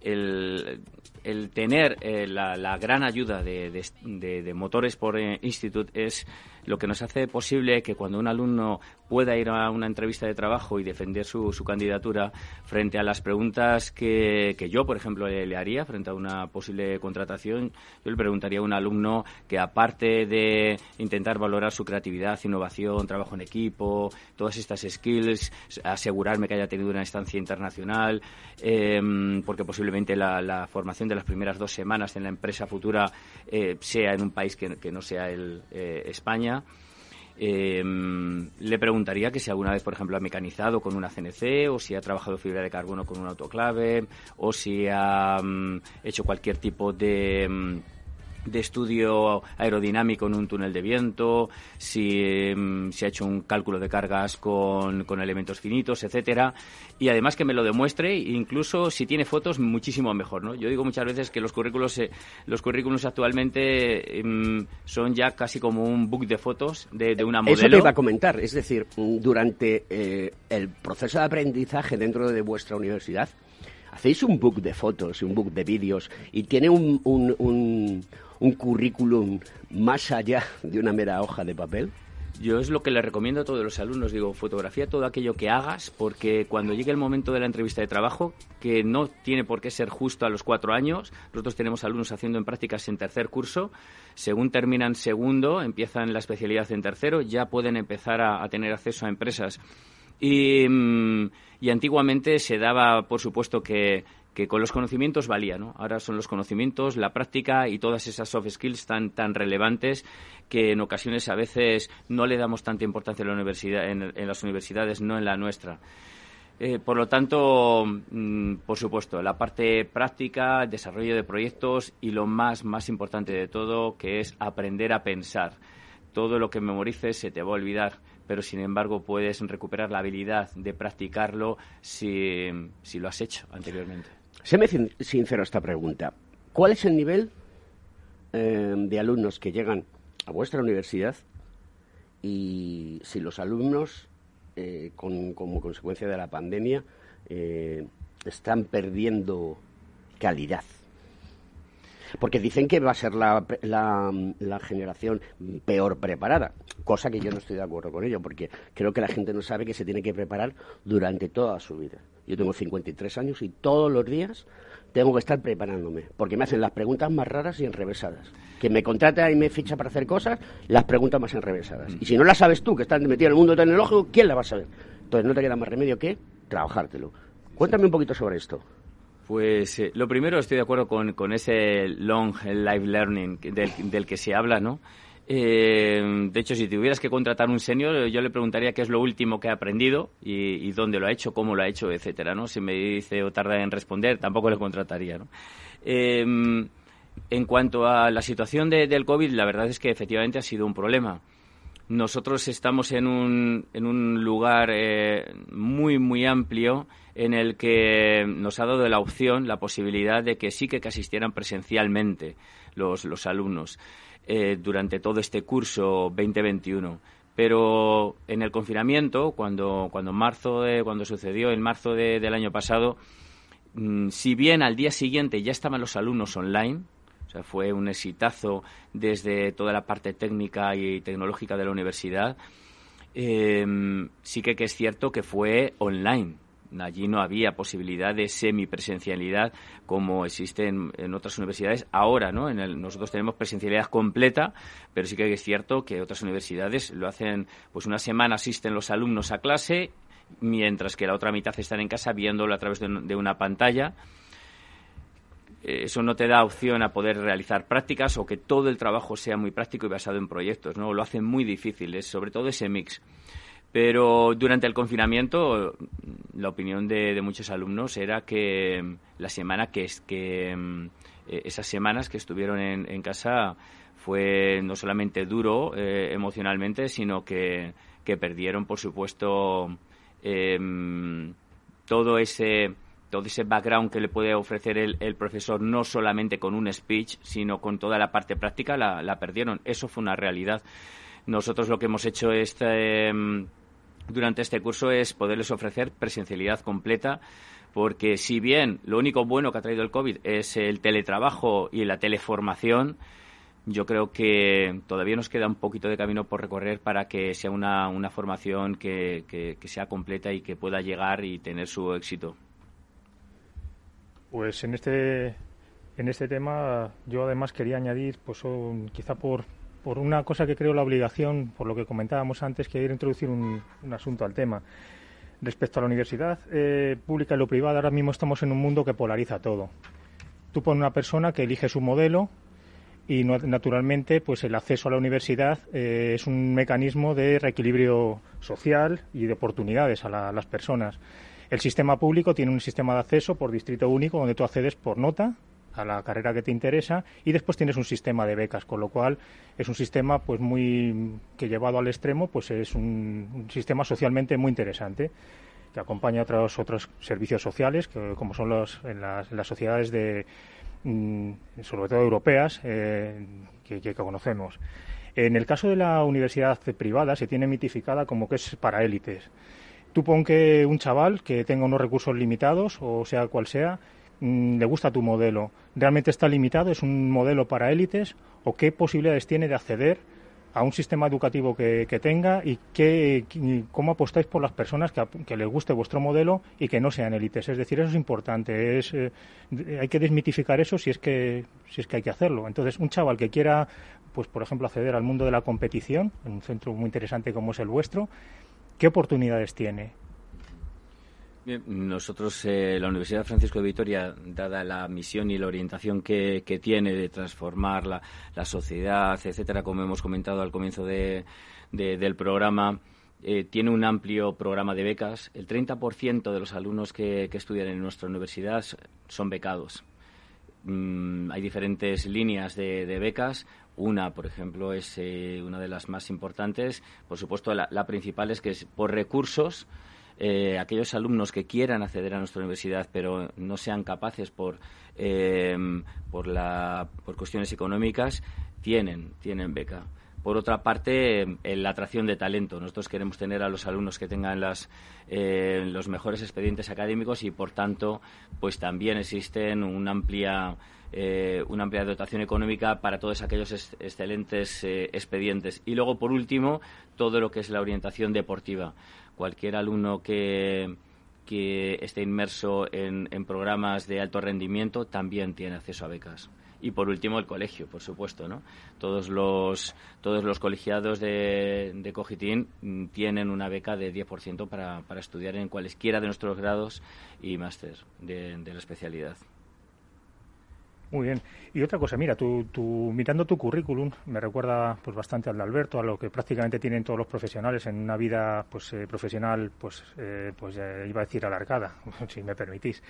el el tener eh, la, gran ayuda de, de, de, Motores por eh, Institute es lo que nos hace posible que cuando un alumno pueda ir a una entrevista de trabajo y defender su, su candidatura frente a las preguntas que, que yo, por ejemplo, le, haría frente a una posible contratación, yo le preguntaría a un alumno que aparte de intentar valorar su creatividad, innovación, trabajo en equipo, todas estas skills, asegurarme que haya tenido una estancia internacional, em, porque posiblemente la, formación de las primeras dos semanas en la empresa futura eh, sea en un país que, que no sea el, eh, España, Em, le preguntaría que si alguna vez, por ejemplo, ha mecanizado con una CNC o si ha trabajado fibra de carbono con un autoclave o si ha mm, hecho cualquier tipo de mm, de estudio aerodinámico en un túnel de viento, si mm, se ha hecho un cálculo de cargas con, con, elementos finitos, etcétera, y además que me lo demuestre, incluso si tiene fotos, muchísimo mejor, ¿no? Yo digo muchas veces que los currículos, eh, los currículos actualmente em, son ya casi como un book de fotos de, de una modelo. Eso te iba a comentar, es decir, durante eh, el proceso de aprendizaje dentro de vuestra universidad, hacéis un book de fotos, y un book de vídeos, y tiene un, un, un currículum más allá de una mera hoja de papel? Yo es lo que le recomiendo a todos los alumnos. Digo, fotografía todo aquello que hagas, porque cuando llegue el momento de la entrevista de trabajo, que no tiene por qué ser justo a los cuatro años, nosotros tenemos alumnos haciendo en prácticas en tercer curso, según terminan segundo, empiezan la especialidad en tercero, ya pueden empezar a, tener acceso a empresas. Y, mm, y antiguamente se daba, por supuesto, que que con los conocimientos valía, ¿no? Ahora son los conocimientos, la práctica y todas esas soft skills tan, tan relevantes que en ocasiones a veces no le damos tanta importancia en, la universidad, en, las universidades, no en la nuestra. Eh, por lo tanto, mm, por supuesto, la parte práctica, desarrollo de proyectos y lo más, más importante de todo, que es aprender a pensar. Todo lo que memorices se te va a olvidar, pero sin embargo puedes recuperar la habilidad de practicarlo si, si lo has hecho anteriormente. Séme sincero esta pregunta. ¿Cuál es el nivel eh, de alumnos que llegan a vuestra universidad y si los alumnos, eh, como consecuencia de la pandemia, eh, están perdiendo calidad? Porque dicen que va a ser la, la, generación peor preparada, cosa que yo no estoy de acuerdo con ello, porque creo que la gente no sabe que se tiene que preparar durante toda su vida. Yo tengo 53 años y todos los días tengo que estar preparándome, porque me hacen las preguntas más raras y enrevesadas. Que me contrata y me ficha para hacer cosas, las preguntas más enrevesadas. Y si no las sabes tú, que estás metido en el mundo tecnológico, ¿quién la va a saber? Entonces no te queda más remedio que trabajártelo. Cuéntame un poquito sobre esto. Pues eh, lo primero estoy de acuerdo con, con ese long life learning del, del que se habla, ¿no? Eh, de hecho, si tuvieras que contratar un senior, yo le preguntaría qué es lo último que ha aprendido y, dónde lo ha hecho, cómo lo ha hecho, etcétera, ¿no? Si me dice o tarda en responder, tampoco le contrataría, ¿no? Eh, en cuanto a la situación del COVID, la verdad es que efectivamente ha sido un problema. Nosotros estamos en un, en un lugar eh, muy, muy amplio en el que nos ha dado la opción, la posibilidad de que sí que asistieran presencialmente los, los alumnos. Eh, durante todo este curso 2021. Pero en el confinamiento, cuando, cuando, marzo cuando sucedió en marzo del año pasado, mm, si bien al día siguiente ya estaban los alumnos online, o sea, fue un exitazo desde toda la parte técnica y tecnológica de la universidad, eh, sí que, que es cierto que fue online. Allí no había posibilidad de semipresencialidad como existe en, otras universidades ahora, ¿no? En nosotros tenemos presencialidad completa, pero sí que es cierto que otras universidades lo hacen, pues una semana asisten los alumnos a clase, mientras que la otra mitad están en casa viéndolo a través de, una pantalla. eso no te da opción a poder realizar prácticas o que todo el trabajo sea muy práctico y basado en proyectos, ¿no? Lo hace muy difícil, sobre todo ese mix. Pero durante el confinamiento, la opinión de, muchos alumnos era que la semana que, es, que mm, esas semanas que estuvieron en, casa fue no solamente duro eh, emocionalmente, sino que, que, perdieron, por supuesto, em, todo ese todo ese background que le puede ofrecer el, profesor, no solamente con un speech, sino con toda la parte práctica, la, perdieron. Eso fue una realidad. Nosotros lo que hemos hecho este, durante este curso es poderles ofrecer presencialidad completa, porque si bien lo único bueno que ha traído el COVID es el teletrabajo y la teleformación, yo creo que todavía nos queda un poquito de camino por recorrer para que sea una, una formación que, que sea completa y que pueda llegar y tener su éxito. Pues en este, en este tema yo además quería añadir, pues quizá por, por una cosa que creo la obligación, por lo que comentábamos antes, que introducir un, asunto al tema. Respecto a la universidad eh, pública y lo privado, ahora mismo estamos en un mundo que polariza todo. Tú pones una persona que elige su modelo y naturalmente pues el acceso a la universidad eh, es un mecanismo de reequilibrio social y de oportunidades a las personas. El sistema público tiene un sistema de acceso por distrito único donde tú accedes por nota a la carrera que te interesa y después tienes un sistema de becas, con lo cual es un sistema pues muy que llevado al extremo pues es un, sistema socialmente muy interesante que acompaña a otros servicios sociales que, como son los las, sociedades de mm, sobre todo europeas eh, que, que conocemos. En el caso de la universidad privada se tiene mitificada como que es para élites. Tú pon que un chaval que tenga unos recursos limitados, o sea cual sea, le gusta tu modelo. ¿Realmente está limitado? ¿Es un modelo para élites? ¿O qué posibilidades tiene de acceder a un sistema educativo que, tenga y qué, cómo apostáis por las personas que, les guste vuestro modelo y que no sean élites. Es decir, eso es importante. Es, eh, hay que desmitificar eso si es que si es que hay que hacerlo. Entonces, un chaval que quiera, pues por ejemplo, acceder al mundo de la competición, en un centro muy interesante como es el vuestro, ¿Qué oportunidades tiene? Nosotros, eh, la Universidad Francisco de Vitoria, dada la misión y la orientación que, tiene de transformar la, sociedad, etcétera, como hemos comentado al comienzo del programa, eh, tiene un amplio programa de becas. El 30% de los alumnos que, estudian en nuestra universidad son becados. Mm, hay diferentes líneas de, becas. Una, por ejemplo, es eh, una de las más importantes. Por supuesto, la, principal es que es por recursos. Eh, aquellos alumnos que quieran acceder a nuestra universidad pero no sean capaces por, eh, por, la, por cuestiones económicas, tienen, tienen beca. Por otra parte, la atracción de talento. Nosotros queremos tener a los alumnos que tengan las, los mejores expedientes académicos y, por tanto, pues también existen una amplia eh, una amplia dotación económica para todos aquellos excelentes eh, expedientes. Y luego, por último, todo lo que es la orientación deportiva. Cualquier alumno que, que esté inmerso en, programas de alto rendimiento también tiene acceso a becas y por último el colegio, por supuesto, ¿no? Todos los todos los colegiados de, de Cogitín tienen una beca de 10% para, para estudiar en cualesquiera de nuestros grados y máster de la especialidad. Muy bien. Y otra cosa, mira, tú, mirando tu currículum, me recuerda pues bastante al de Alberto, a lo que prácticamente tienen todos los profesionales en una vida pues eh, profesional, pues eh, pues iba a decir alargada, si me permitís.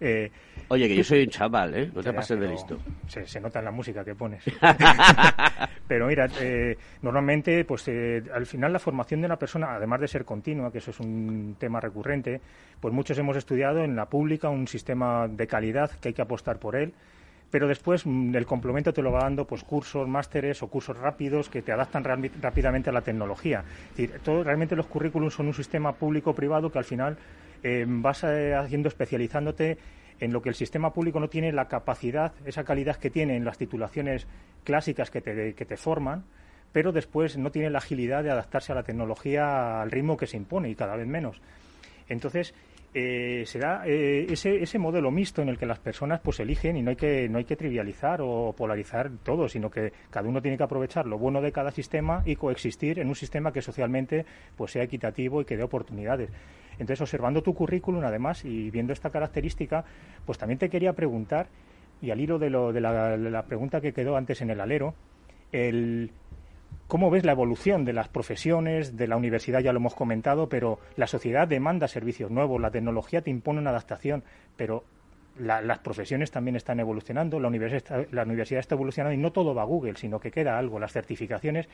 Eh, Oye, que yo soy un chaval, ¿eh? No te pases de listo. Se, se, nota en la música que pones. pero mira, normalmente, pues al final la formación de una persona, además de ser continua, que eso es un tema recurrente, pues muchos hemos estudiado en la pública un sistema de calidad que hay que apostar por él pero después mm, el complemento te lo va dando pues cursos, másteres o cursos rápidos que te adaptan rápidamente a la tecnología. Todo, realmente los currículums son un sistema público-privado que al final eh, vas eh, haciendo especializándote en lo que el sistema público no tiene la capacidad, esa calidad que tienen las titulaciones clásicas que te, que te forman, pero después no tiene la agilidad de adaptarse a la tecnología al ritmo que se impone y cada vez menos. Entonces, eh, será eh, ese, ese modelo mixto en el que las personas pues eligen y no hay que no hay que trivializar o polarizar todo sino que cada uno tiene que aprovechar lo bueno de cada sistema y coexistir en un sistema que socialmente pues sea equitativo y que dé oportunidades. Entonces observando tu currículum además y viendo esta característica pues también te quería preguntar Y al hilo de, lo, de, la, pregunta que quedó antes en el alero, el, ¿cómo ves la evolución de las profesiones, de la universidad ya lo hemos comentado, pero la sociedad demanda servicios nuevos, la tecnología te impone una adaptación, pero las profesiones también están evolucionando, la universidad, la universidad está evolucionando y no todo va a Google, sino que queda algo, las certificaciones.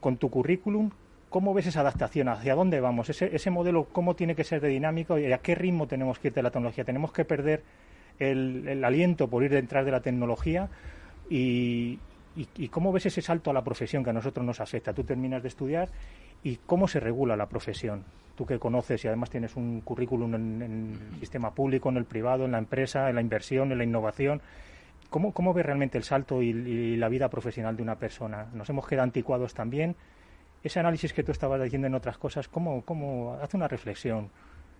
Con tu currículum, ¿Cómo ves esa adaptación? ¿Hacia dónde vamos? Ese, modelo, ¿cómo tiene que ser de dinámico y a qué ritmo tenemos que ir de la tecnología? ¿Tenemos que perder el, aliento por ir detrás de la tecnología? Y, cómo ves ese salto a la profesión que a nosotros nos afecta? Tú terminas de estudiar y cómo se regula la profesión. Tú que conoces y además tienes un currículum en, el sistema público, en el privado, en la empresa, en la inversión, en la innovación. ¿Cómo, cómo ves realmente el salto y, y la vida profesional de una persona? ¿Nos hemos quedado anticuados también? ese análisis que tú estabas diciendo en otras cosas, ¿cómo, cómo hace una reflexión?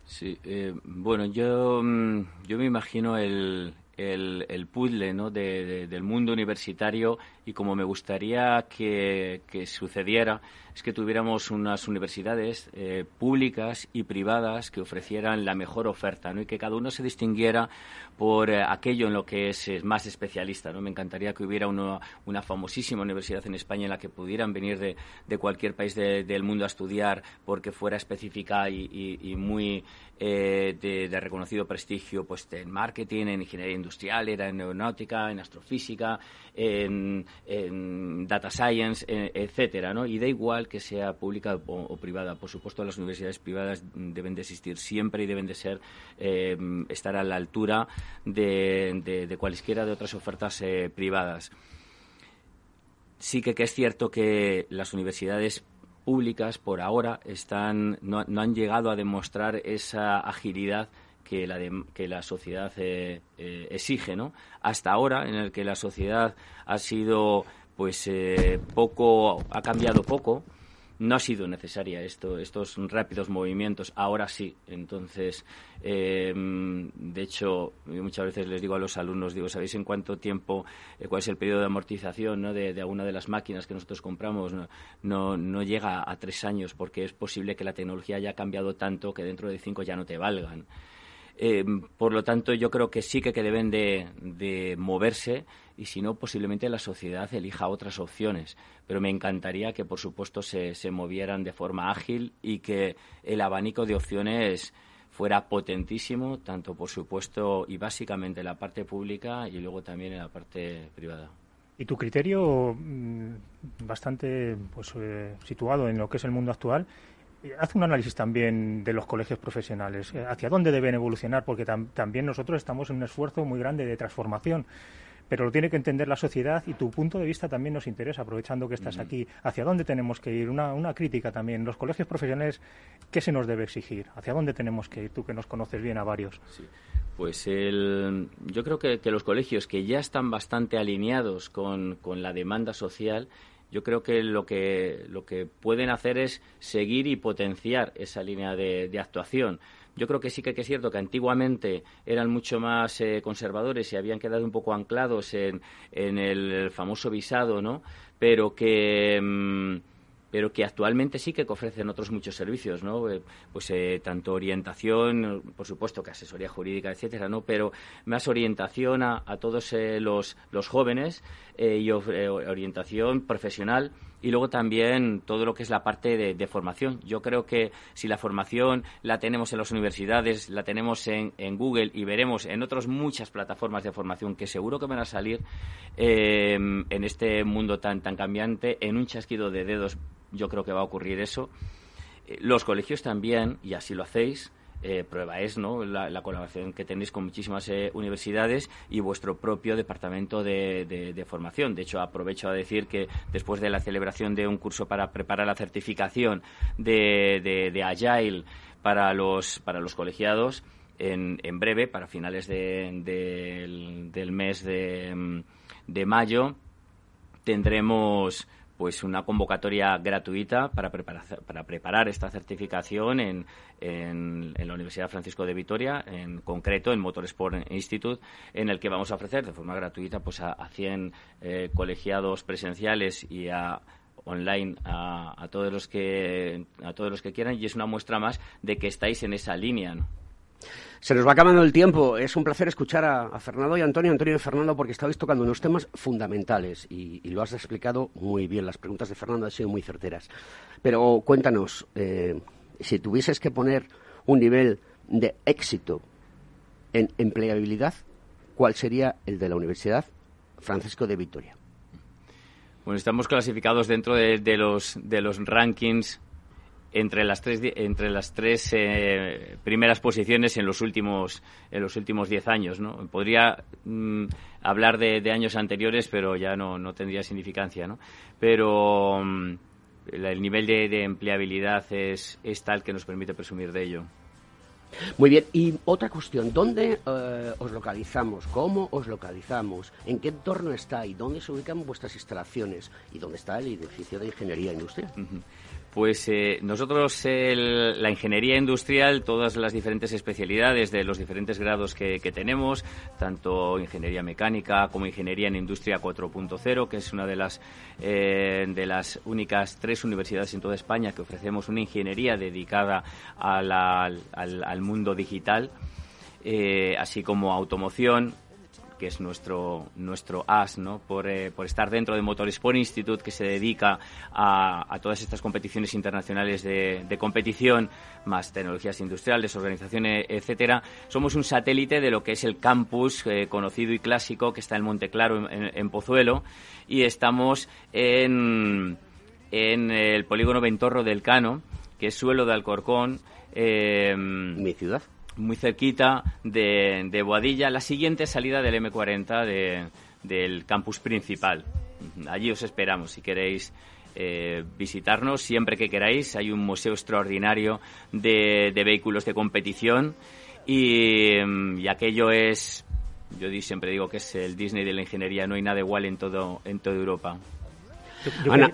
Sí, eh, bueno, yo, mm, yo me imagino el, el, el puzzle ¿no? del mundo universitario y como me gustaría que, que sucediera es que tuviéramos unas universidades eh, públicas y privadas que ofrecieran la mejor oferta ¿no? y que cada uno se distinguiera por eh, aquello en lo que es, más especialista. ¿no? Me encantaría que hubiera una, una, famosísima universidad en España en la que pudieran venir de, de cualquier país del mundo a estudiar porque fuera específica y, muy eh, de, de, reconocido prestigio pues en marketing, en ingeniería industrial, era en aeronáutica, en astrofísica, en, en data science, etcétera, ¿no? Y da igual que sea pública o, privada. Por supuesto, las universidades privadas deben de existir siempre y deben de ser eh, estar a la altura de, de, cualesquiera de otras ofertas eh, privadas. Sí que, es cierto que las universidades públicas por ahora están no, han llegado a demostrar esa agilidad que la, que la sociedad eh, exige, ¿no? Hasta ahora, en el que la sociedad ha sido, pues, poco, ha cambiado poco, no ha sido necesaria esto, estos rápidos movimientos. Ahora sí. Entonces, em, de hecho, muchas veces les digo a los alumnos, digo, ¿sabéis en cuánto tiempo, eh, cuál es el periodo de amortización ¿no? de, alguna de las máquinas que nosotros compramos? No, no, llega a tres años porque es posible que la tecnología haya cambiado tanto que dentro de cinco ya no te valgan. Em, por lo tanto, yo creo que sí que, deben de moverse y si no, posiblemente la sociedad elija otras opciones. Pero me encantaría que, por supuesto, se, se movieran de forma ágil y que el abanico de opciones fuera potentísimo, tanto por supuesto y básicamente en la parte pública y luego también en la parte privada. Y tu criterio, mm, bastante pues, eh, situado en lo que es el mundo actual, eh, hace un análisis también de los colegios profesionales. Eh, ¿Hacia dónde deben evolucionar? Porque también nosotros estamos en un esfuerzo muy grande de transformación pero lo tiene que entender la sociedad y tu punto de vista también nos interesa, aprovechando que estás aquí. ¿Hacia dónde tenemos que ir? Una, una crítica también. Los colegios profesionales, ¿qué se nos debe exigir? ¿Hacia dónde tenemos que ir? Tú que nos conoces bien a varios. Sí. Pues el, yo creo que, que, los colegios que ya están bastante alineados con, con la demanda social, yo creo que lo que lo que pueden hacer es seguir y potenciar esa línea de, de actuación. Yo creo que sí que es cierto que antiguamente eran mucho más eh, conservadores y habían quedado un poco anclados en, en el famoso visado, ¿no? Pero que... Mm, pero que actualmente sí que ofrecen otros muchos servicios, ¿no? Eh, pues eh, tanto orientación, por supuesto que asesoría jurídica, etcétera, ¿no? Pero más orientación a, todos los, los jóvenes y orientación profesional y luego también todo lo que es la parte de, formación. Yo creo que si la formación la tenemos en las universidades, la tenemos en, Google y veremos en otras muchas plataformas de formación que seguro que van a salir eh, en este mundo tan, tan cambiante, en un chasquido de dedos yo creo que va a ocurrir eso. Eh, los colegios también, y así lo hacéis, eh, prueba es ¿no? La, colaboración que tenéis con muchísimas eh, universidades y vuestro propio departamento de, formación. De hecho, aprovecho a decir que después de la celebración de un curso para preparar la certificación de, Agile para los, para los colegiados, en, en breve, para finales del, del mes de mayo, tendremos pues una convocatoria gratuita para preparar, para preparar esta certificación en, en, la Universidad Francisco de Vitoria, en concreto en Motorsport Institute, en el que vamos a ofrecer de forma gratuita pues a, a 100 eh, colegiados presenciales y a online a, a, todos los que a todos los que quieran y es una muestra más de que estáis en esa línea ¿no? Se nos va acabando el tiempo. Es un placer escuchar a, Fernando y Antonio, Antonio y Fernando, porque estabais tocando unos temas fundamentales y, lo has explicado muy bien. Las preguntas de Fernando han sido muy certeras. Pero cuéntanos, eh, si tuvieses que poner un nivel de éxito en empleabilidad, ¿cuál sería el de la Universidad Francisco de Vitoria? Bueno, estamos clasificados dentro de, los, de los rankings entre las tres entre las tres eh, primeras posiciones en los últimos en los últimos diez años no podría mm, hablar de, años anteriores pero ya no, no tendría significancia no pero mm, el nivel de, empleabilidad es, es tal que nos permite presumir de ello muy bien, y otra cuestión, ¿dónde eh, os localizamos? ¿Cómo os localizamos? ¿En qué entorno está y dónde se ubican vuestras instalaciones? ¿Y dónde está el edificio de ingeniería industrial? Pues eh, nosotros la ingeniería industrial, todas las diferentes especialidades de los diferentes grados que, tenemos, tanto ingeniería mecánica como ingeniería en industria 4.0, que es una de las eh, de las únicas tres universidades en toda España que ofrecemos una ingeniería dedicada al, mundo digital. Eh, así como automoción, que es nuestro, nuestro as, ¿no? Por, eh, por estar dentro de Motorsport Institute, que se dedica a, a todas estas competiciones internacionales de, de, competición, más tecnologías industriales, organizaciones, etcétera. Somos un satélite de lo que es el campus eh, conocido y clásico que está en Monteclaro, en, en Pozuelo, y estamos en, en el polígono Ventorro del Cano, que es suelo de Alcorcón. Eh, Mi ciudad muy cerquita de, de Boadilla, la siguiente salida del M40 del campus principal. Allí os esperamos si queréis eh, visitarnos siempre que queráis. Hay un museo extraordinario de, vehículos de competición y, aquello es, yo siempre digo que es el Disney de la ingeniería, no hay nada igual en todo en toda Europa.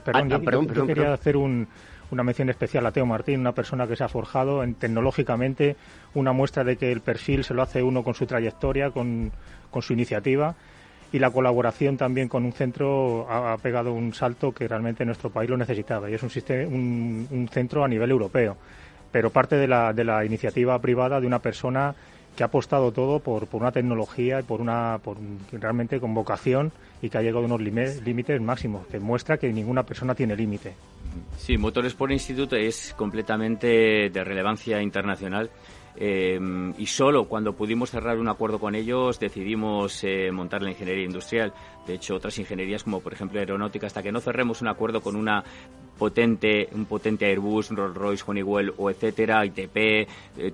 perdón, yo quería hacer un, una mención especial a Teo Martín, una persona que se ha forjado en, tecnológicamente, una muestra de que el perfil se lo hace uno con su trayectoria, con, su iniciativa y la colaboración también con un centro ha, pegado un salto que realmente nuestro país lo necesitaba y es un, un, centro a nivel europeo, pero parte de la, de la iniciativa privada de una persona que ha apostado todo por, por una tecnología y por una por realmente con vocación y que ha llegado a unos límites máximos, que muestra que ninguna persona tiene límite. Sí, Motorsport Institute es completamente de relevancia internacional. Eh, y solo cuando pudimos cerrar un acuerdo con ellos decidimos eh, montar la ingeniería industrial. De hecho, otras ingenierías como por ejemplo aeronáutica, hasta que no cerremos un acuerdo con una potente, un potente Airbus, Rolls-Royce, Honeywell o etcétera, ITP, eh,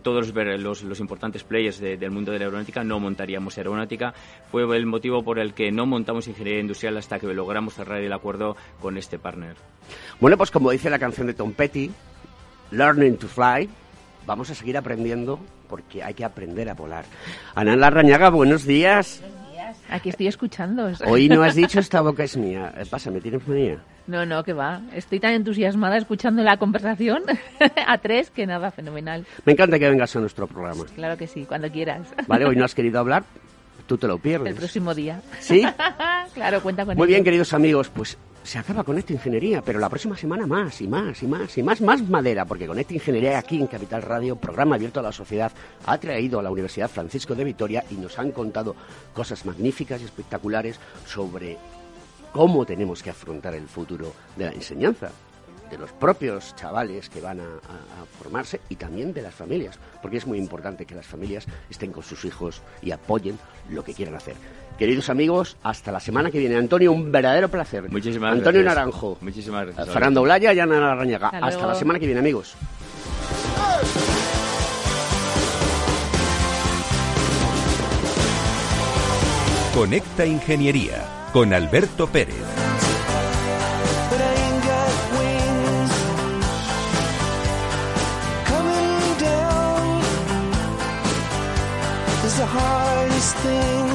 todos los, los, importantes players del mundo de la aeronáutica, no montaríamos aeronáutica. Fue el motivo por el que no montamos ingeniería industrial hasta que logramos cerrar el acuerdo con este partner. Bueno, pues como dice la canción de Tom Petty, Learning to Fly, vamos a seguir aprendiendo porque hay que aprender a volar. Ana Larrañaga, buenos días. Buenos días. Aquí estoy escuchando. Hoy no has dicho esta boca es mía. Eh, pasa, ¿me tienes manía? No, no, que va. Estoy tan entusiasmada escuchando la conversación a tres que nada, fenomenal. Me encanta que vengas a nuestro programa. Claro que sí, cuando quieras. Vale, hoy no has querido hablar, tú te lo pierdes. El próximo día. ¿Sí? claro, cuenta con Muy bien, queridos amigos, pues se acaba con esta ingeniería, pero la próxima semana más y más y más y más, más madera, porque con esta ingeniería aquí en Capital Radio, programa abierto a la sociedad, ha traído a la Universidad Francisco de Vitoria y nos han contado cosas magníficas y espectaculares sobre cómo tenemos que afrontar el futuro de la enseñanza de los propios chavales que van a, formarse y también de las familias, porque es muy importante que las familias estén con sus hijos y apoyen lo que quieran hacer. Queridos amigos, hasta la semana que viene. Antonio, un verdadero placer. Muchísimas Antonio Naranjo. Muchísimas gracias. Fernando Blaya y Ana Larrañaga. Hasta, la semana que viene, amigos. Conecta Ingeniería con Alberto Pérez. hardest thing.